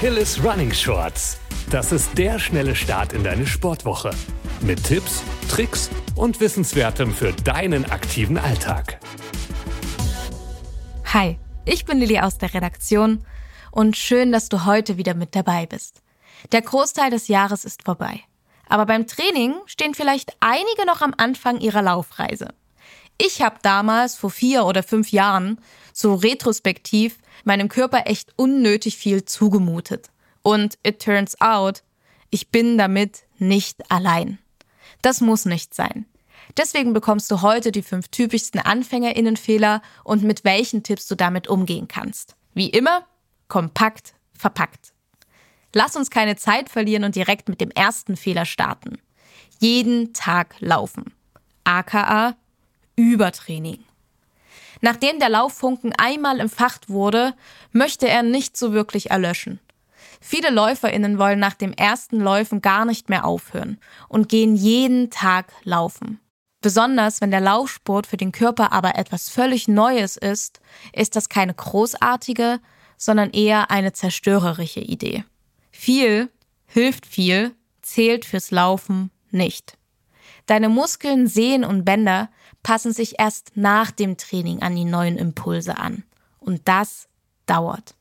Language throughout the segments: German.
Achilles Running Shorts. Das ist der schnelle Start in deine Sportwoche. Mit Tipps, Tricks und Wissenswertem für deinen aktiven Alltag. Hi, ich bin Lilly aus der Redaktion und schön, dass du heute wieder mit dabei bist. Der Großteil des Jahres ist vorbei. Aber beim Training stehen vielleicht einige noch am Anfang ihrer Laufreise. Ich habe damals vor vier oder fünf Jahren so retrospektiv meinem Körper echt unnötig viel zugemutet. Und it turns out, ich bin damit nicht allein. Das muss nicht sein. Deswegen bekommst du heute die fünf typischsten Anfängerinnenfehler und mit welchen Tipps du damit umgehen kannst. Wie immer, kompakt verpackt. Lass uns keine Zeit verlieren und direkt mit dem ersten Fehler starten. Jeden Tag laufen. AKA Übertraining. Nachdem der Lauffunken einmal entfacht wurde, möchte er nicht so wirklich erlöschen. Viele Läuferinnen wollen nach dem ersten Läufen gar nicht mehr aufhören und gehen jeden Tag laufen. Besonders wenn der Laufsport für den Körper aber etwas völlig Neues ist, ist das keine großartige, sondern eher eine zerstörerische Idee. Viel hilft viel, zählt fürs Laufen nicht. Deine Muskeln, Sehnen und Bänder passen sich erst nach dem Training an die neuen Impulse an. Und das dauert.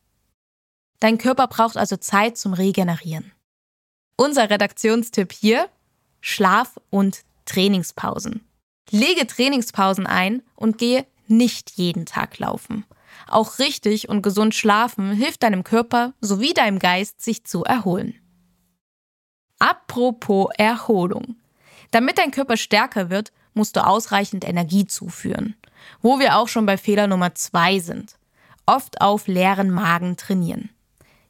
Dein Körper braucht also Zeit zum Regenerieren. Unser Redaktionstipp hier, Schlaf und Trainingspausen. Lege Trainingspausen ein und gehe nicht jeden Tag laufen. Auch richtig und gesund schlafen hilft deinem Körper sowie deinem Geist, sich zu erholen. Apropos Erholung. Damit dein Körper stärker wird, musst du ausreichend Energie zuführen. Wo wir auch schon bei Fehler Nummer zwei sind. Oft auf leeren Magen trainieren.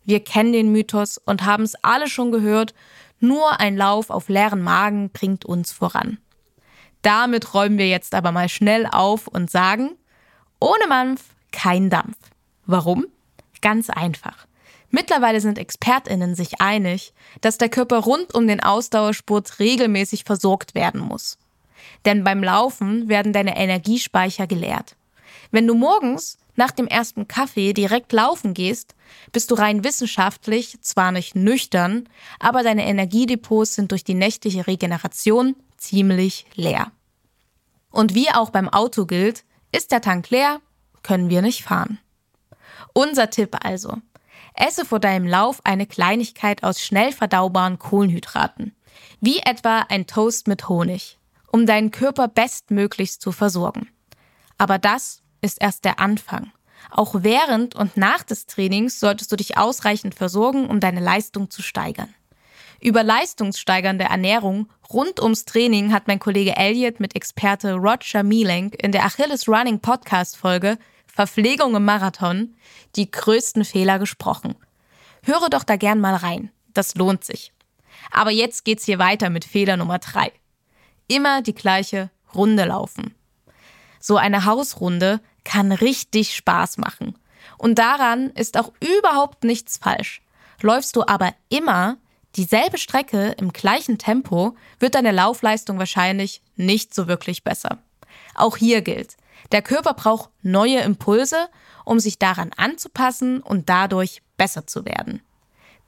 Wir kennen den Mythos und haben es alle schon gehört, nur ein Lauf auf leeren Magen bringt uns voran. Damit räumen wir jetzt aber mal schnell auf und sagen, ohne Mampf kein Dampf. Warum? Ganz einfach. Mittlerweile sind Expertinnen sich einig, dass der Körper rund um den Ausdauersport regelmäßig versorgt werden muss. Denn beim Laufen werden deine Energiespeicher geleert. Wenn du morgens nach dem ersten Kaffee direkt laufen gehst, bist du rein wissenschaftlich zwar nicht nüchtern, aber deine Energiedepots sind durch die nächtliche Regeneration ziemlich leer. Und wie auch beim Auto gilt, ist der Tank leer, können wir nicht fahren. Unser Tipp also. Esse vor deinem Lauf eine Kleinigkeit aus schnell verdaubaren Kohlenhydraten, wie etwa ein Toast mit Honig um deinen Körper bestmöglichst zu versorgen. Aber das ist erst der Anfang. Auch während und nach des Trainings solltest du dich ausreichend versorgen, um deine Leistung zu steigern. Über leistungssteigernde Ernährung rund ums Training hat mein Kollege Elliot mit Experte Roger Mielenk in der Achilles Running Podcast Folge Verpflegung im Marathon die größten Fehler gesprochen. Höre doch da gern mal rein. Das lohnt sich. Aber jetzt geht's hier weiter mit Fehler Nummer drei immer die gleiche Runde laufen. So eine Hausrunde kann richtig Spaß machen. Und daran ist auch überhaupt nichts falsch. Läufst du aber immer dieselbe Strecke im gleichen Tempo, wird deine Laufleistung wahrscheinlich nicht so wirklich besser. Auch hier gilt, der Körper braucht neue Impulse, um sich daran anzupassen und dadurch besser zu werden.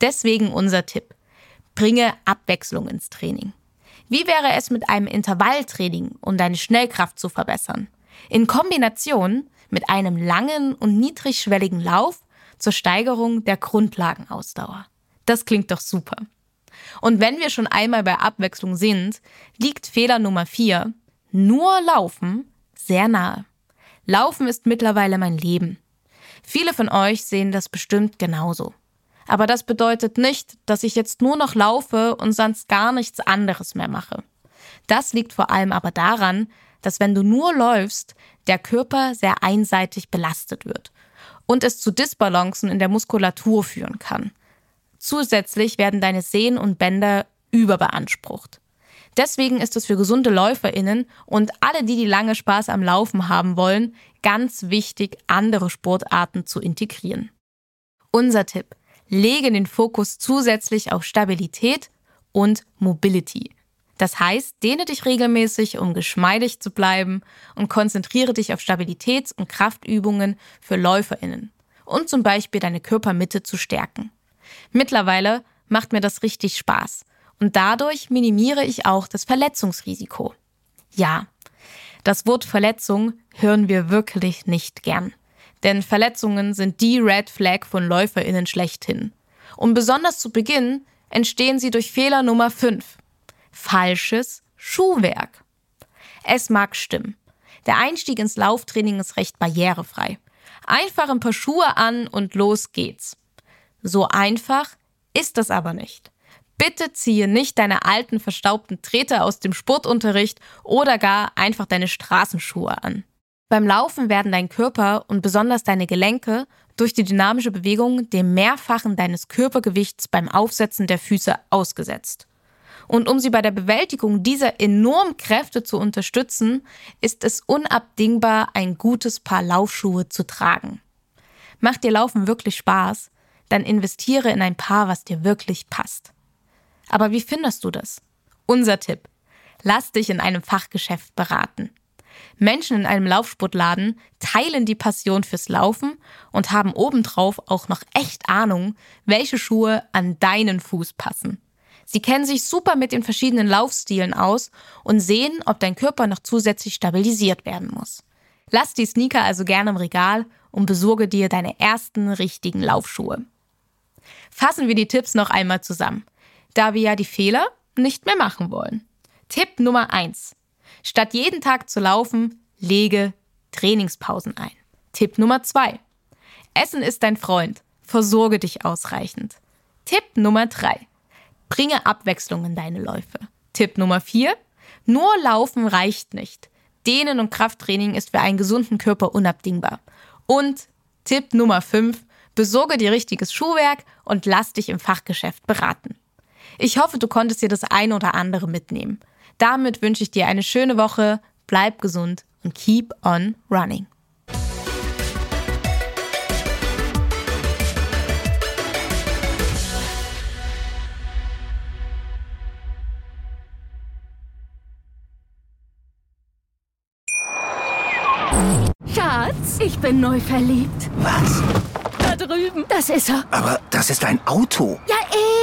Deswegen unser Tipp. Bringe Abwechslung ins Training. Wie wäre es mit einem Intervalltraining, um deine Schnellkraft zu verbessern? In Kombination mit einem langen und niedrigschwelligen Lauf zur Steigerung der Grundlagenausdauer. Das klingt doch super. Und wenn wir schon einmal bei Abwechslung sind, liegt Fehler Nummer 4, nur Laufen, sehr nahe. Laufen ist mittlerweile mein Leben. Viele von euch sehen das bestimmt genauso. Aber das bedeutet nicht, dass ich jetzt nur noch laufe und sonst gar nichts anderes mehr mache. Das liegt vor allem aber daran, dass wenn du nur läufst, der Körper sehr einseitig belastet wird und es zu Disbalancen in der Muskulatur führen kann. Zusätzlich werden deine Sehnen und Bänder überbeansprucht. Deswegen ist es für gesunde Läuferinnen und alle, die die lange Spaß am Laufen haben wollen, ganz wichtig, andere Sportarten zu integrieren. Unser Tipp lege den Fokus zusätzlich auf Stabilität und Mobility. Das heißt, dehne dich regelmäßig, um geschmeidig zu bleiben und konzentriere dich auf Stabilitäts- und Kraftübungen für LäuferInnen und zum Beispiel deine Körpermitte zu stärken. Mittlerweile macht mir das richtig Spaß und dadurch minimiere ich auch das Verletzungsrisiko. Ja, das Wort Verletzung hören wir wirklich nicht gern. Denn Verletzungen sind die Red Flag von LäuferInnen schlechthin. Und besonders zu Beginn entstehen sie durch Fehler Nummer 5. Falsches Schuhwerk. Es mag stimmen. Der Einstieg ins Lauftraining ist recht barrierefrei. Einfach ein paar Schuhe an und los geht's. So einfach ist das aber nicht. Bitte ziehe nicht deine alten verstaubten Treter aus dem Sportunterricht oder gar einfach deine Straßenschuhe an. Beim Laufen werden dein Körper und besonders deine Gelenke durch die dynamische Bewegung dem Mehrfachen deines Körpergewichts beim Aufsetzen der Füße ausgesetzt. Und um sie bei der Bewältigung dieser enormen Kräfte zu unterstützen, ist es unabdingbar, ein gutes Paar Laufschuhe zu tragen. Macht dir Laufen wirklich Spaß, dann investiere in ein Paar, was dir wirklich passt. Aber wie findest du das? Unser Tipp. Lass dich in einem Fachgeschäft beraten. Menschen in einem Laufsportladen teilen die Passion fürs Laufen und haben obendrauf auch noch echt Ahnung, welche Schuhe an deinen Fuß passen. Sie kennen sich super mit den verschiedenen Laufstilen aus und sehen, ob dein Körper noch zusätzlich stabilisiert werden muss. Lass die Sneaker also gerne im Regal und besorge dir deine ersten richtigen Laufschuhe. Fassen wir die Tipps noch einmal zusammen, da wir ja die Fehler nicht mehr machen wollen. Tipp Nummer eins: Statt jeden Tag zu laufen, lege Trainingspausen ein. Tipp Nummer zwei: Essen ist dein Freund. Versorge dich ausreichend. Tipp Nummer drei: Bringe Abwechslung in deine Läufe. Tipp Nummer 4. Nur Laufen reicht nicht. Dehnen und Krafttraining ist für einen gesunden Körper unabdingbar. Und Tipp Nummer 5. Besorge dir richtiges Schuhwerk und lass dich im Fachgeschäft beraten. Ich hoffe, du konntest dir das eine oder andere mitnehmen. Damit wünsche ich dir eine schöne Woche, bleib gesund und keep on running. Schatz, ich bin neu verliebt. Was? Da drüben. Das ist er. Aber das ist ein Auto. Ja,